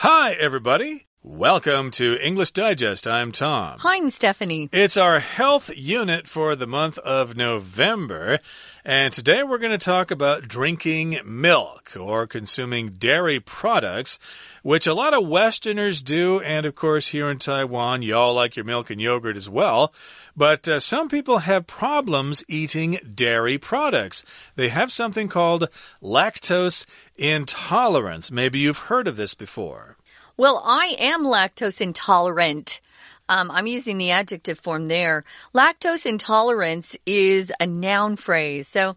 Hi, everybody. Welcome to English Digest. I'm Tom. Hi, I'm Stephanie. It's our health unit for the month of November. And today we're going to talk about drinking milk or consuming dairy products, which a lot of Westerners do. And of course, here in Taiwan, y'all like your milk and yogurt as well. But uh, some people have problems eating dairy products. They have something called lactose intolerance. Maybe you've heard of this before. Well, I am lactose intolerant. Um, I'm using the adjective form there. Lactose intolerance is a noun phrase. So,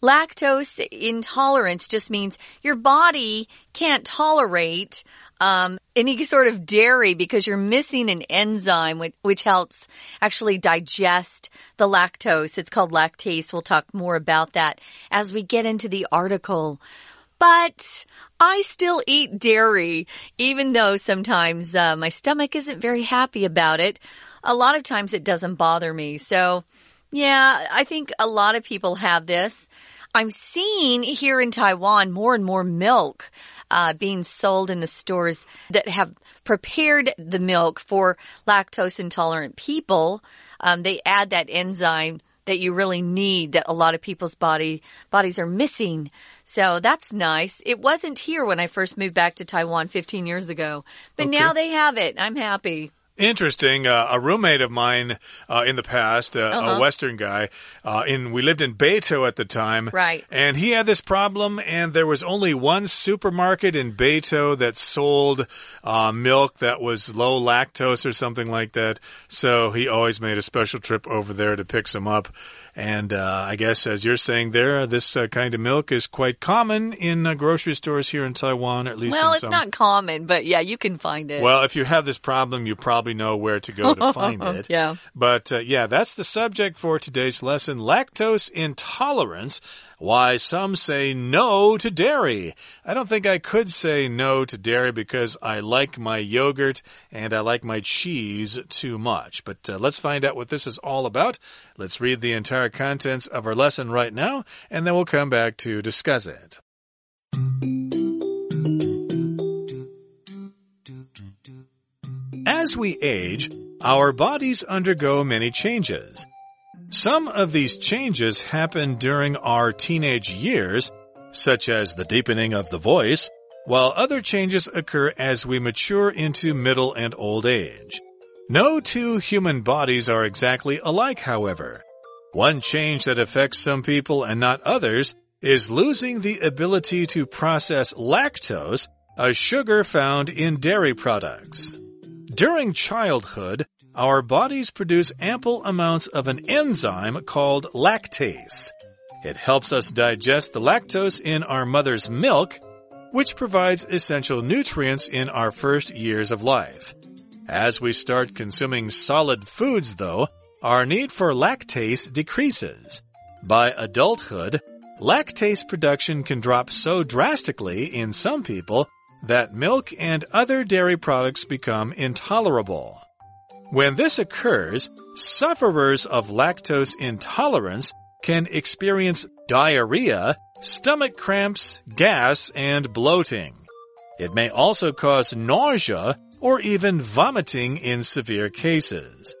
lactose intolerance just means your body can't tolerate um, any sort of dairy because you're missing an enzyme which, which helps actually digest the lactose. It's called lactase. We'll talk more about that as we get into the article. But I still eat dairy, even though sometimes uh, my stomach isn't very happy about it. A lot of times it doesn't bother me. So, yeah, I think a lot of people have this. I'm seeing here in Taiwan more and more milk uh, being sold in the stores that have prepared the milk for lactose intolerant people. Um, they add that enzyme that you really need that a lot of people's body bodies are missing. So that's nice. It wasn't here when I first moved back to Taiwan 15 years ago, but okay. now they have it. I'm happy. Interesting. Uh, a roommate of mine uh, in the past, uh, uh -huh. a uh-huh. Western guy, uh, in we lived in Beitou at the time, right? And he had this problem, and there was only one supermarket in Beitou that sold uh, milk that was low lactose or something like that. So he always made a special trip over there to pick some up. And uh, I guess, as you're saying there, this uh, kind of milk is quite common in uh, grocery stores here in Taiwan, at least. Well, it's some... not common, but yeah, you can find it. Well, if you have this problem, you probably know where to go to find it. yeah. But uh, yeah, that's the subject for today's lesson lactose intolerance why some say no to dairy. I don't think I could say no to dairy because I like my yogurt and I like my cheese too much. But uh, let's find out what this is all about. Let's read the entire contents of our lesson right now, and then we'll come back to discuss it. As we age, our bodies undergo many changes. Some of these changes happen during our teenage years, such as the deepening of the voice, while other changes occur as we mature into middle and old age. No two human bodies are exactly alike, however. One change that affects some people and not others is losing the ability to process lactose, a sugar found in dairy products. During childhood, our bodies produce ample amounts of an enzyme called lactase. It helps us digest the lactose in our mother's milk, which provides essential nutrients in our first years of life. As we start consuming solid foods, though, our need for lactase decreases. By adulthood, lactase production can drop so drastically in some people that milk and other dairy products become intolerable. When this occurs, sufferers of lactose intolerance can experience diarrhea, stomach cramps, gas, and bloating. It may also cause nausea or even vomiting in severe cases.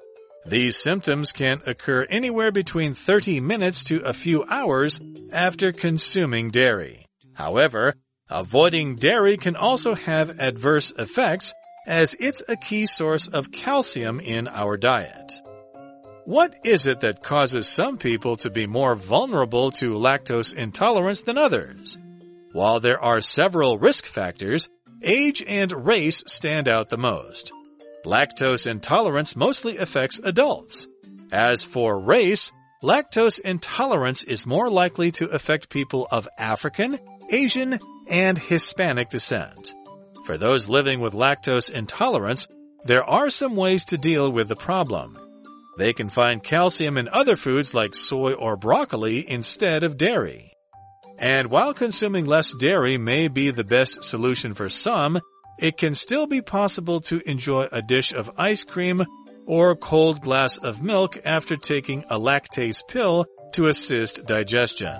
These symptoms can occur anywhere between 30 minutes to a few hours after consuming dairy. However, avoiding dairy can also have adverse effects as it's a key source of calcium in our diet. What is it that causes some people to be more vulnerable to lactose intolerance than others? While there are several risk factors, age and race stand out the most. Lactose intolerance mostly affects adults. As for race, lactose intolerance is more likely to affect people of African, Asian, and Hispanic descent. For those living with lactose intolerance, there are some ways to deal with the problem. They can find calcium in other foods like soy or broccoli instead of dairy. And while consuming less dairy may be the best solution for some, it can still be possible to enjoy a dish of ice cream or a cold glass of milk after taking a lactase pill to assist digestion.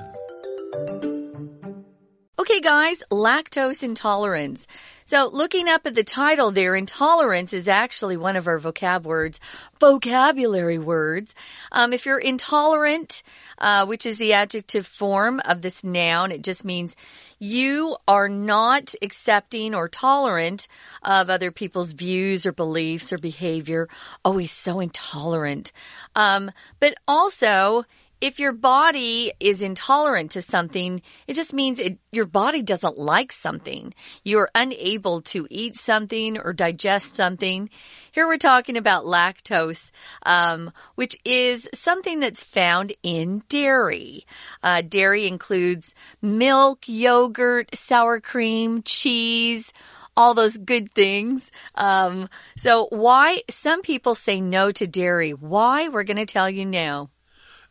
Okay, guys, lactose intolerance. So, looking up at the title there, intolerance is actually one of our vocab words, vocabulary words. Um, if you're intolerant, uh, which is the adjective form of this noun, it just means you are not accepting or tolerant of other people's views or beliefs or behavior. He's so intolerant. Um, but also, if your body is intolerant to something, it just means it, your body doesn't like something. You're unable to eat something or digest something. Here we're talking about lactose, um, which is something that's found in dairy. Uh, dairy includes milk, yogurt, sour cream, cheese, all those good things. Um, so why some people say no to dairy? Why? We're going to tell you now.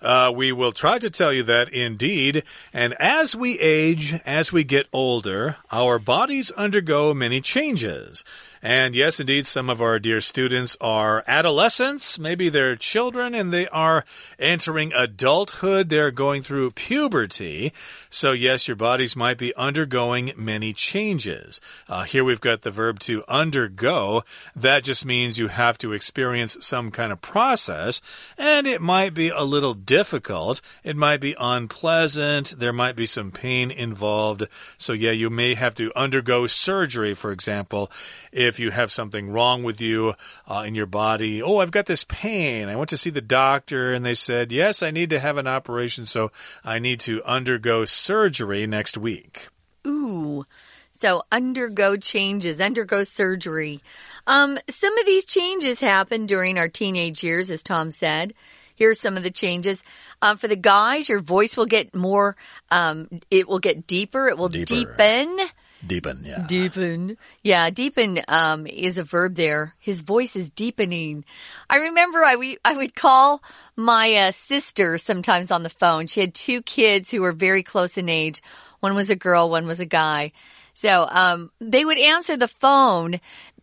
Uh, we will try to tell you that indeed. And as we age, as we get older, our bodies undergo many changes. And yes, indeed, some of our dear students are adolescents. Maybe they're children and they are entering adulthood. They're going through puberty. So, yes, your bodies might be undergoing many changes. Uh, here we've got the verb to undergo. That just means you have to experience some kind of process, and it might be a little difficult. It might be unpleasant. There might be some pain involved. So, yeah, you may have to undergo surgery, for example, if if you have something wrong with you uh, in your body. Oh, I've got this pain. I went to see the doctor and they said, yes, I need to have an operation, so I need to undergo surgery next week. Ooh. So undergo changes, undergo surgery. Um, some of these changes happen during our teenage years, as Tom said. Here's some of the changes. Uh, for the guys, your voice will get more, um, it will get deeper. It will deeper. deepen. Deepen, yeah. Deepen. Yeah, deepen um, is a verb there. His voice is deepening. I remember I, we, I would call my uh, sister sometimes on the phone. She had two kids who were very close in age. One was a girl, one was a guy. So um, they would answer the phone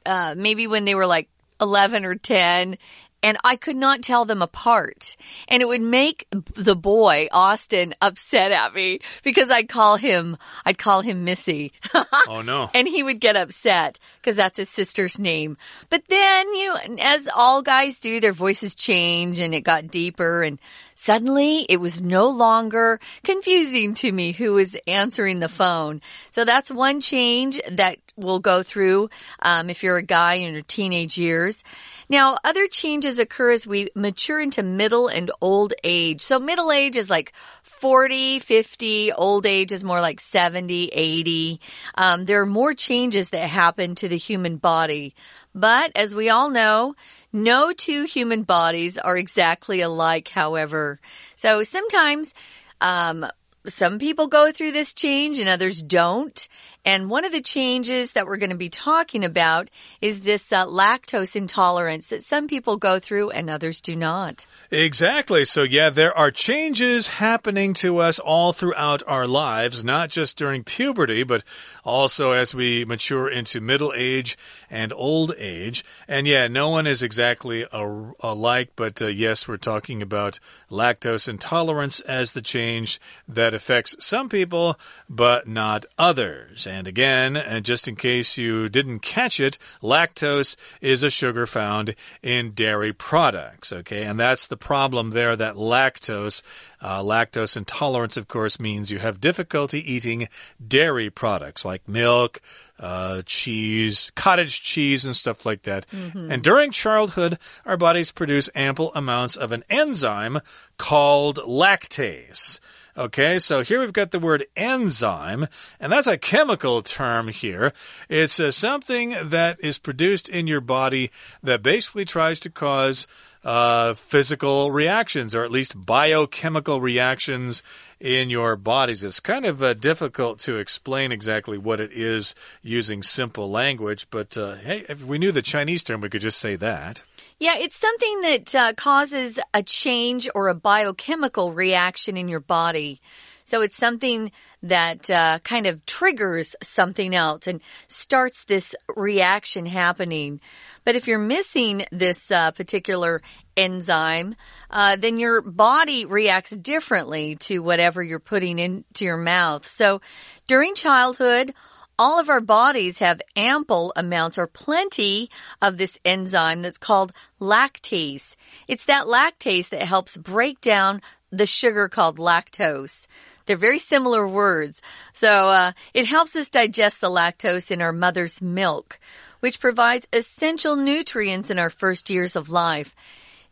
uh, maybe when they were like 11 or 10 and I could not tell them apart. And it would make the boy, Austin, upset at me because I'd call him, I'd call him Missy. oh no. And he would get upset because that's his sister's name. But then, you as all guys do, their voices change and it got deeper and Suddenly, it was no longer confusing to me who was answering the phone. So that's one change that we'll go through um, if you're a guy in your teenage years. Now, other changes occur as we mature into middle and old age. So middle age is like 40, 50. Old age is more like 70, 80. Um, there are more changes that happen to the human body. But as we all know, no two human bodies are exactly alike, however. So sometimes, um, some people go through this change and others don't. And one of the changes that we're going to be talking about is this uh, lactose intolerance that some people go through and others do not. Exactly. So, yeah, there are changes happening to us all throughout our lives, not just during puberty, but also as we mature into middle age and old age. And yeah, no one is exactly alike, but uh, yes, we're talking about lactose intolerance as the change that affects some people, but not others. And again, and just in case you didn't catch it, lactose is a sugar found in dairy products. Okay, and that's the problem there that lactose, uh, lactose intolerance, of course, means you have difficulty eating dairy products like milk. Uh, cheese, cottage cheese, and stuff like that. Mm -hmm. And during childhood, our bodies produce ample amounts of an enzyme called lactase. Okay, so here we've got the word enzyme, and that's a chemical term here. It's uh, something that is produced in your body that basically tries to cause uh, physical reactions, or at least biochemical reactions in your bodies. It's kind of uh, difficult to explain exactly what it is using simple language, but uh, hey, if we knew the Chinese term, we could just say that. Yeah, it's something that uh, causes a change or a biochemical reaction in your body. So it's something that uh, kind of triggers something else and starts this reaction happening. But if you're missing this uh, particular enzyme, uh, then your body reacts differently to whatever you're putting into your mouth. So during childhood, all of our bodies have ample amounts or plenty of this enzyme that's called lactase. It's that lactase that helps break down the sugar called lactose. They're very similar words. So uh, it helps us digest the lactose in our mother's milk, which provides essential nutrients in our first years of life.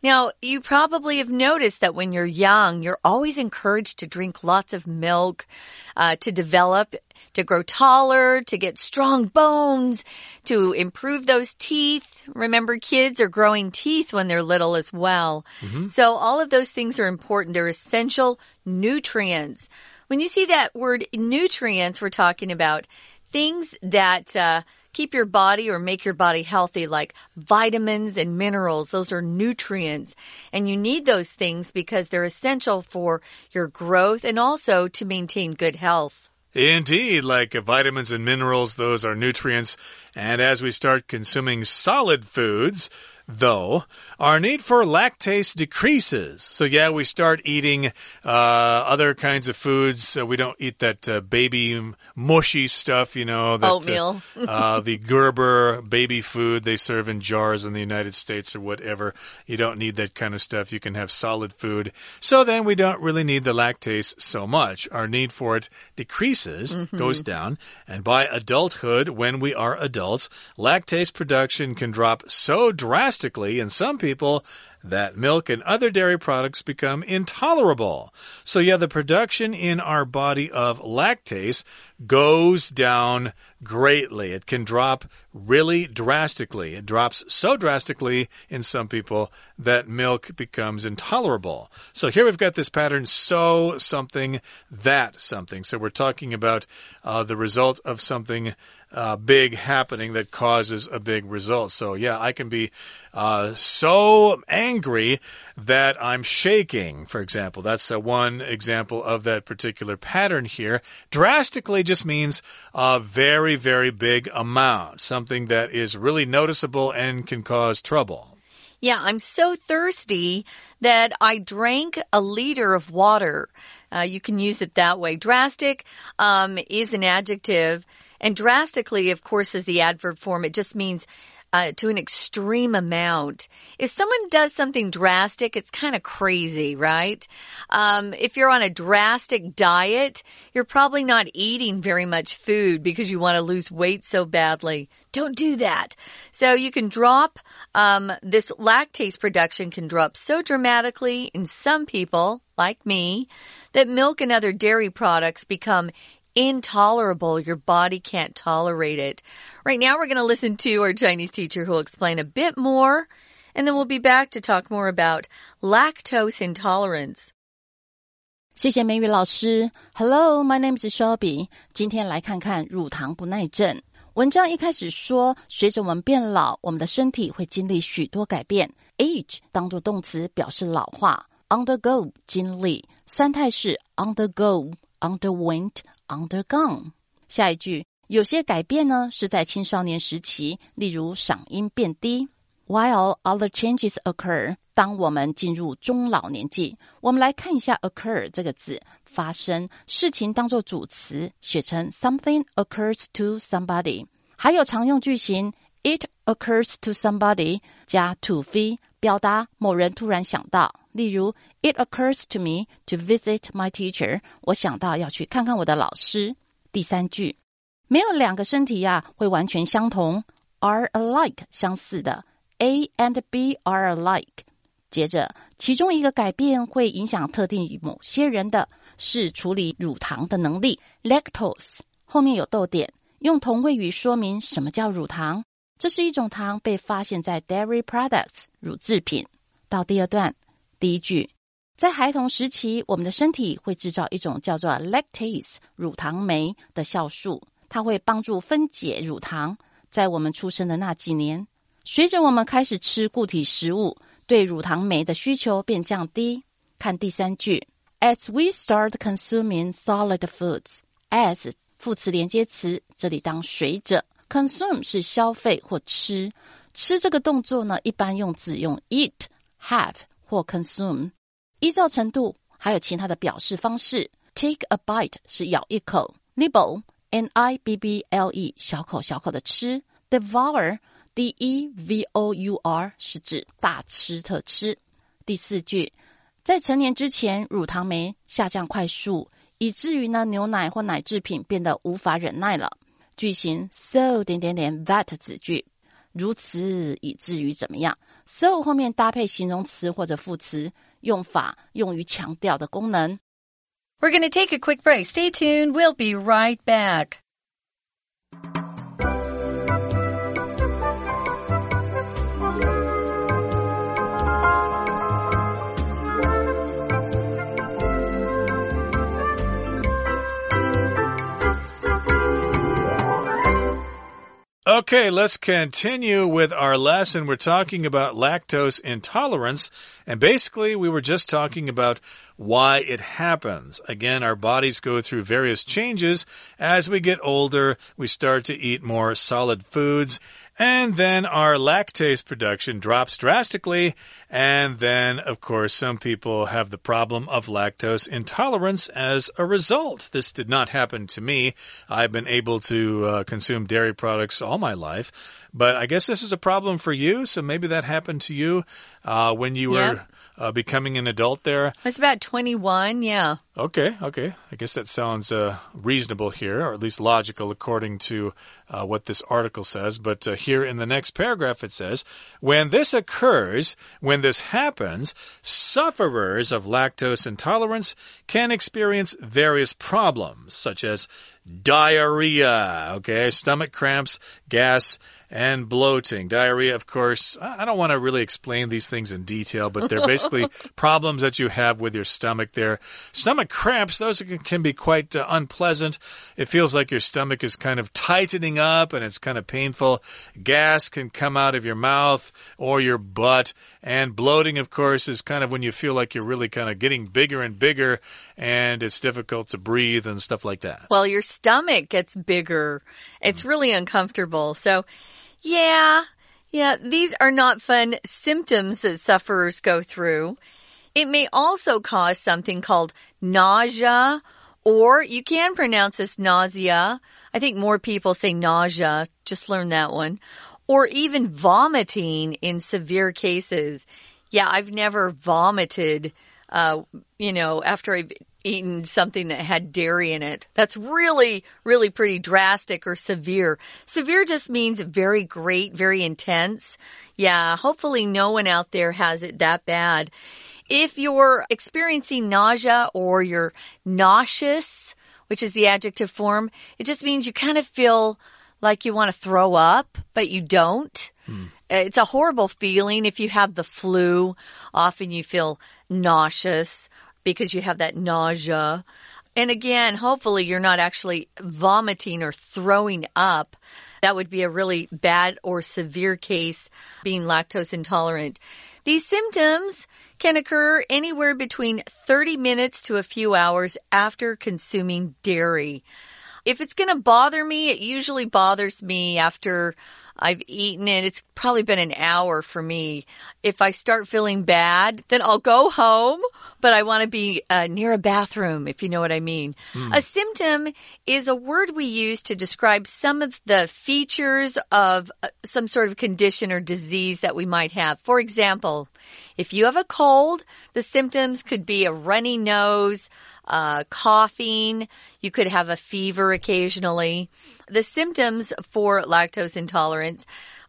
Now, you probably have noticed that when you're young, you're always encouraged to drink lots of milk, uh, to develop, to grow taller, to get strong bones, to improve those teeth. Remember, kids are growing teeth when they're little as well. Mm -hmm. So all of those things are important. They're essential nutrients. When you see that word nutrients, we're talking about things that, uh, keep your body or make your body healthy, like vitamins and minerals. Those are nutrients. And you need those things because they're essential for your growth and also to maintain good health. Indeed, like vitamins and minerals, those are nutrients. And as we start consuming solid foods, though, our need for lactase decreases. So, yeah, we start eating uh, other kinds of foods. we don't eat that uh, baby mushy stuff, you know. That, uh, Oatmeal. uh, the Gerber baby food they serve in jars in the United States or whatever. You don't need that kind of stuff. You can have solid food. So then we don't really need the lactase so much. Our need for it decreases, mm -hmm. goes down. And by adulthood, when we are adults, lactase production can drop so drastically in some people people that milk and other dairy products become intolerable. So, yeah, the production in our body of lactase goes down greatly. It can drop really drastically. It drops so drastically in some people that milk becomes intolerable. So here we've got this pattern so something, that something. So we're talking about uh, the result of something uh, big happening that causes a big result. So, yeah, I can be uh, so angry that I'm shaking, for example. That's uh, one example of that particular pattern here. Drastically just means a very, very big amount, something that is really noticeable and can cause trouble. Yeah, I'm so thirsty that I drank a liter of water. Uh, you can use it that way. Drastic um, is an adjective and drastically, of course, is the adverb form. It just means uh, to an extreme amount. If someone does something drastic, it's kind of crazy, right? Um, if you're on a drastic diet, you're probably not eating very much food because you want to lose weight so badly. Don't do that. So you can drop, um, this lactase production can drop so dramatically in some people, like me, that milk and other dairy products become intolerable. Your body can't tolerate it. Right now, we're going to listen to our Chinese teacher who will explain a bit more, and then we'll be back to talk more about lactose intolerance. 谢谢美语老师。Hello, my name is Shelby。今天来看看乳糖不耐症。文章一开始说，随着我们变老，我们的身体会经历许多改变。Age 当作动词表示老化，undergo 经历，三态式 undergo、underwent、 undergone。下一句，有些改变呢是在青少年时期，例如嗓音变低。While other changes occur，当我们进入中老年纪，我们来看一下 occur 这个字，发生事情当做主词，写成 something occurs to somebody。还有常用句型，it occurs to somebody 加 to v，表达某人突然想到。例如，It occurs to me to visit my teacher。我想到要去看看我的老师。第三句，没有两个身体呀会完全相同，are alike 相似的，A and B are alike。接着，其中一个改变会影响特定某些人的是处理乳糖的能力，lactose 后面有逗点，用同位语说明什么叫乳糖。这是一种糖被发现在 dairy products 乳制品。到第二段。第一句，在孩童时期，我们的身体会制造一种叫做 lactase 乳糖酶的酵素，它会帮助分解乳糖。在我们出生的那几年，随着我们开始吃固体食物，对乳糖酶的需求便降低。看第三句，as we start consuming solid foods，as 副词连接词，这里当随着 consume 是消费或吃，吃这个动作呢，一般用字用 eat，have。或 consume，依照程度还有其他的表示方式。Take a bite 是咬一口，nibble n i b b l e 小口小口的吃，devour d e v o u r 是指大吃特吃。第四句，在成年之前，乳糖酶下降快速，以至于呢牛奶或奶制品变得无法忍耐了。句型 so 点点点 that 子句，如此以至于怎么样？so 后面搭配形容词或者副词，用法用于强调的功能。We're going to take a quick break. Stay tuned. We'll be right back. Okay, let's continue with our lesson. We're talking about lactose intolerance, and basically, we were just talking about why it happens. Again, our bodies go through various changes. As we get older, we start to eat more solid foods, and then our lactase production drops drastically. And then, of course, some people have the problem of lactose intolerance as a result. This did not happen to me. I've been able to uh, consume dairy products all my life. But I guess this is a problem for you. So maybe that happened to you uh, when you Yeah. were uh, becoming an adult there. I was about 21, yeah. Okay, okay. I guess that sounds uh, reasonable here, or at least logical according to uh, what this article says. But uh, here in the next paragraph it says When this occurs, when this happens, sufferers of lactose intolerance can experience various problems, such as diarrhea, okay, stomach cramps, gas, and bloating. Diarrhea, of course, I don't want to really explain these things in detail, but they're basically problems that you have with your stomach there. Stomach cramps, those can, be quite uh, unpleasant. It feels like your stomach is kind of tightening up and it's kind of painful. Gas can come out of your mouth or your butt. And bloating, of course, is kind of when you feel like you're really kind of getting bigger and bigger and it's difficult to breathe and stuff like that. Well, your stomach gets bigger. It's really uncomfortable. So, yeah, yeah, these are not fun symptoms that sufferers go through. It may also cause something called nausea, or you can pronounce this nausea. I think more people say nausea. Just learn that one. Or even vomiting in severe cases. Yeah, I've never vomited, uh, you know, after I've eaten something that had dairy in it. That's really, really pretty drastic or severe. Severe just means very great, very intense. Yeah, hopefully no one out there has it that bad. If you're experiencing nausea or you're nauseous, which is the adjective form, it just means you kind of feel like you want to throw up, but you don't. Hmm. It's a horrible feeling if you have the flu. Often you feel nauseous because you have that nausea. And again, hopefully you're not actually vomiting or throwing up. That would be a really bad or severe case being lactose intolerant. These symptoms can occur anywhere between 30 minutes to a few hours after consuming dairy. If it's going to bother me, it usually bothers me after I've eaten it. It's probably been an hour for me. If I start feeling bad, then I'll go home, but I want to be uh, near a bathroom, if you know what I mean. A symptom is a word we use to describe some of the features of uh, some sort of condition or disease that we might have. For example, if you have a cold, the symptoms could be a runny nose, uh, coughing. You could have a fever occasionally. The symptoms for lactose intolerance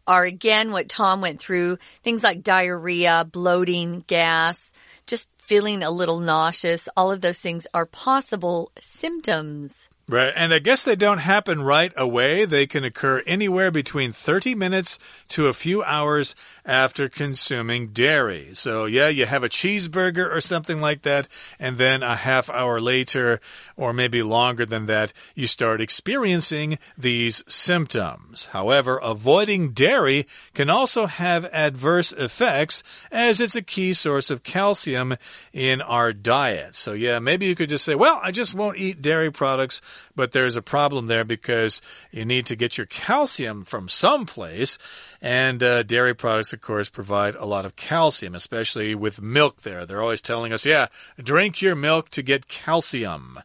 are again what Tom went through things like diarrhea, bloating, gas, just feeling a little nauseous. All of those things are possible symptoms. Right. And I guess they don't happen right away. They can occur anywhere between 30 minutes to a few hours after consuming dairy. So, yeah, you have a cheeseburger or something like that, and then a half hour later, or maybe longer than that, you start experiencing these symptoms. However, avoiding dairy can also have adverse effects as it's a key source of calcium in our diet. So, yeah, maybe you could just say, well, I just won't eat dairy products but there's a problem there because you need to get your calcium from someplace. And uh, dairy products, of course, provide a lot of calcium, especially with milk there. They're always telling us, yeah, drink your milk to get calcium.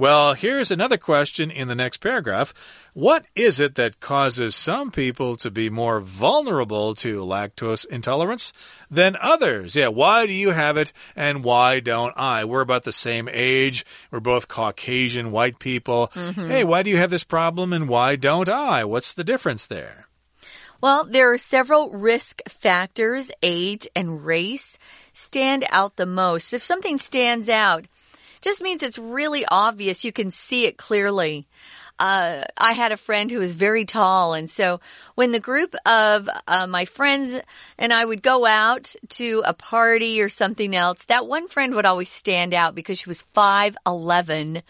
Well, here's another question in the next paragraph. What is it that causes some people to be more vulnerable to lactose intolerance than others? Yeah, why do you have it and why don't I? We're about the same age. We're both Caucasian white people. Mm -hmm. Hey, why do you have this problem and why don't I? What's the difference there? Well, there are several risk factors. Age and race stand out the most. If something stands out, just means it's really obvious. You can see it clearly. Uh, I had a friend who was very tall, and so when the group of uh, my friends and I would go out to a party or something else, that one friend would always stand out because she was five eleven,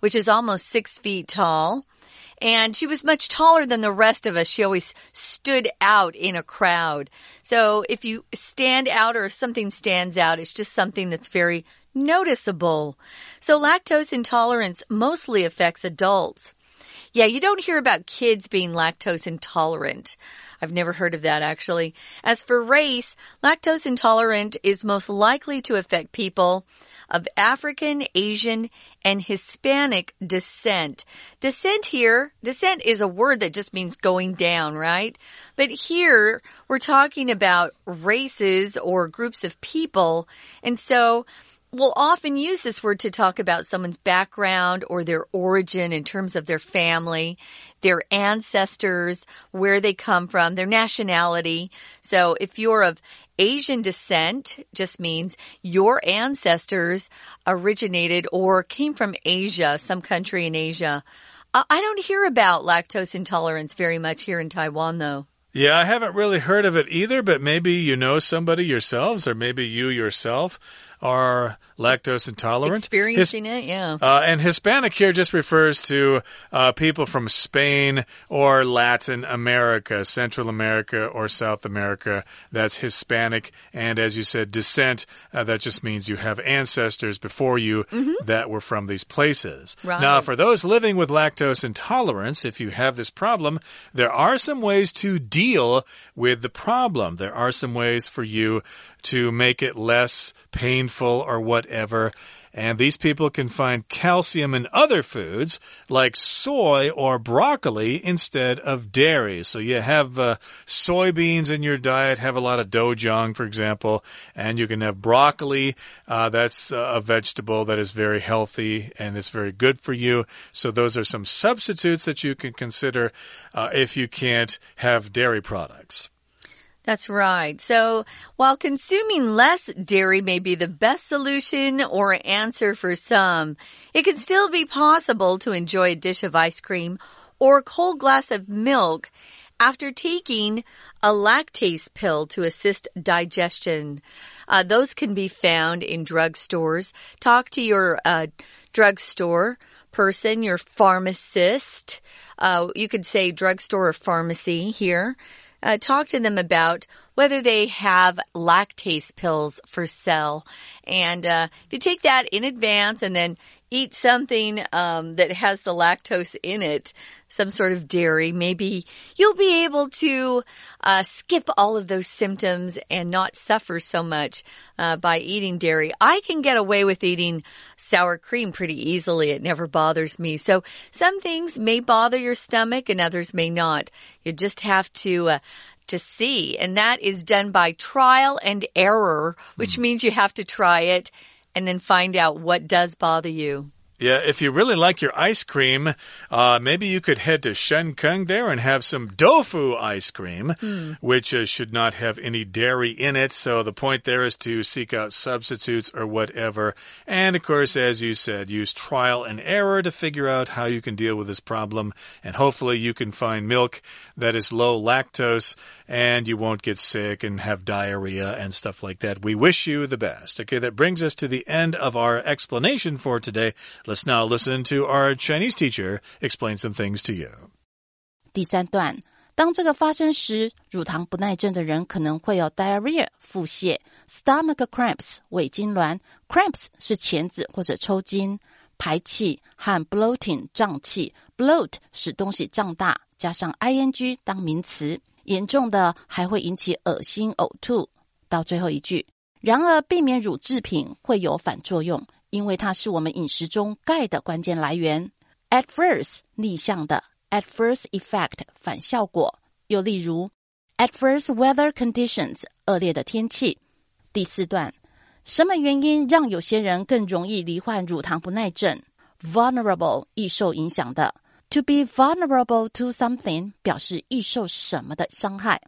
which is almost six feet tall. And she was much taller than the rest of us. She always stood out in a crowd. So if you stand out or if something stands out, it's just something that's very noticeable. So lactose intolerance mostly affects adults. Yeah, you don't hear about kids being lactose intolerant. I've never heard of that actually. As for race, lactose intolerant is most likely to affect people of African, Asian, and Hispanic descent. Descent here, descent is a word that just means going down, right? But here we're talking about races or groups of people. And so we'll often use this word to talk about someone's background or their origin in terms of their family, their ancestors, where they come from, their nationality. So if you're of Asian descent, just means your ancestors originated or came from Asia, some country in Asia. Uh, I don't hear about lactose intolerance very much here in Taiwan, though. Yeah, I haven't really heard of it either, but maybe you know somebody yourselves, or maybe you yourself are lactose intolerant. Experiencing His, it, yeah. Uh, and Hispanic here just refers to uh, people from Spain or Latin America, Central America or South America. That's Hispanic. And as you said, descent, uh, that just means you have ancestors before you mm -hmm. that were from these places. Right. Now, for those living with lactose intolerance, if you have this problem, there are some ways to deal with the problem. There are some ways for you to make it less painful or whatever. And these people can find calcium in other foods like soy or broccoli instead of dairy. So you have uh, soybeans in your diet, have a lot of dojang, for example, and you can have broccoli. Uh, that's a vegetable that is very healthy and it's very good for you. So those are some substitutes that you can consider uh, if you can't have dairy products. That's right. So while consuming less dairy may be the best solution or answer for some, it can still be possible to enjoy a dish of ice cream or a cold glass of milk after taking a lactase pill to assist digestion. Uh, those can be found in drugstores. Talk to your uh, drugstore person, your pharmacist. Uh, you could say drugstore or pharmacy here Uh, talk to them about whether they have lactase pills for sale. And uh, if you take that in advance and then eat something um, that has the lactose in it, some sort of dairy, maybe you'll be able to uh, skip all of those symptoms and not suffer so much uh, by eating dairy. I can get away with eating sour cream pretty easily. It never bothers me. So some things may bother your stomach and others may not. You just have to uh, to see. And that is done by trial and error, which mm. means you have to try it and then find out what does bother you. Yeah, if you really like your ice cream, uh, maybe you could head to Shenkeng there and have some tofu ice cream, mm. which uh, should not have any dairy in it. So the point there is to seek out substitutes or whatever. And of course, as you said, use trial and error to figure out how you can deal with this problem. And hopefully you can find milk that is low lactose and you won't get sick and have diarrhea and stuff like that. We wish you the best. Okay, that brings us to the end of our explanation for today. Let's now listen to our Chinese teacher explain some things to you. 第三段，当这个发生时，乳糖不耐症的人可能会有 diarrhea 腹泻，stomach cramps 胃痉挛，cramps 是钳子或者抽筋，排气和 bloating 胀气，bloat 使东西胀大，加上 ing 当名词， 严重的还会引起恶心呕吐。到最后一句，然而避免乳制品会有反作用。因为它是我们饮食中钙的关键来源。adverse 逆向的，adverse effect 反效果。又例如，adverse weather conditions 恶劣的天气。第四段，什么原因让有些人更容易罹患乳糖不耐症？vulnerable 易受影响的，to be vulnerable to something 表示易受什么的伤害。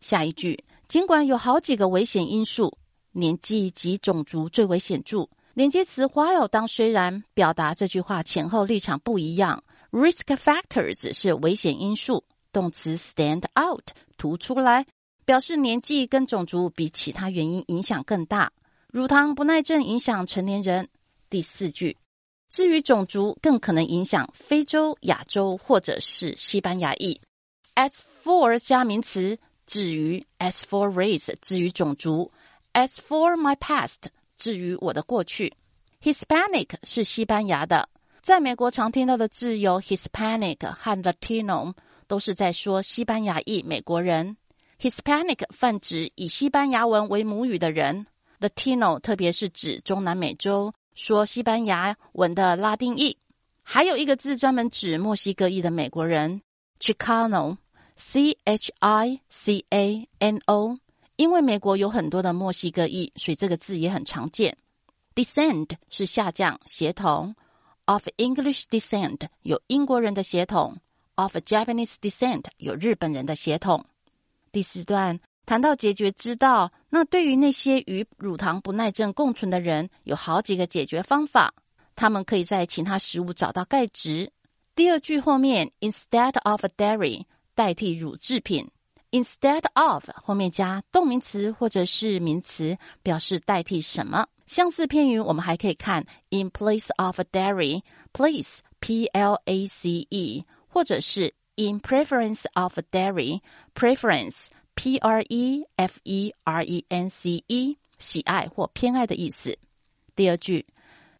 下一句，尽管有好几个危险因素，年纪及种族最为显著。连接词 while 当虽然表达这句话前后立场不一样。risk factors 是危险因素。动词 stand out 突出来，表示年纪跟种族比其他原因影响更大。乳糖不耐症影响成年人。第四句，至于种族，更可能影响非洲、亚洲或者是西班牙裔。as for 加名词，至于 as for race 至于种族，as for my past 至于我的过去。Hispanic 是西班牙的，在美国常听到的字有 Hispanic 和 Latino。都是在说西班牙裔美国人，Hispanic 泛指以西班牙文为母语的人，Latino 特别是指中南美洲说西班牙文的拉丁裔。还有一个字专门指墨西哥裔的美国人，Chicano，C H I C A N O。因为美国有很多的墨西哥裔，所以这个字也很常见。Descend 是下降血统，of English descent 有英国人的血统。Of Japanese descent，有日本人的血统。第四段谈到解决之道，那对于那些与乳糖不耐症共存的人，有好几个解决方法。他们可以在其他食物找到钙质。第二句后面，instead of a dairy 代替乳制品，instead of 后面加动名词或者是名词，表示代替什么。相似片语我们还可以看 in place of a dairy，place p l a c e。或者是 in preference of a dairy preference p r e f e r e n c e 喜爱或偏爱的意思。第二句，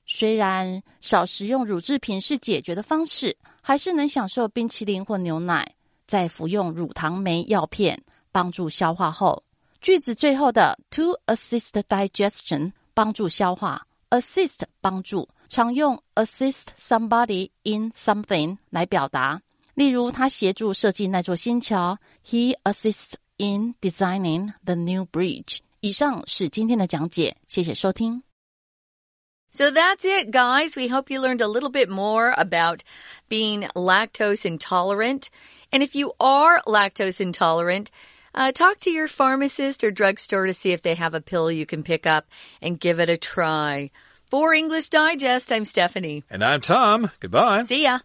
虽然少食用乳制品是解决的方式，还是能享受冰淇淋或牛奶，在服用乳糖酶药片帮助消化后。句子最后的 to assist digestion 帮助消化，assist 帮助，常用 assist somebody in something 来表达。例如，他协助设计那座新桥。He assists in designing the new bridge。以上是今天的讲解，谢谢收听。So that's it, guys. We hope you learned a little bit more about being lactose intolerant. And if you are lactose intolerant, uh, talk to your pharmacist or drugstore to see if they have a pill you can pick up and give it a try. For English Digest, I'm Stephanie. And I'm Tom. Goodbye. See ya.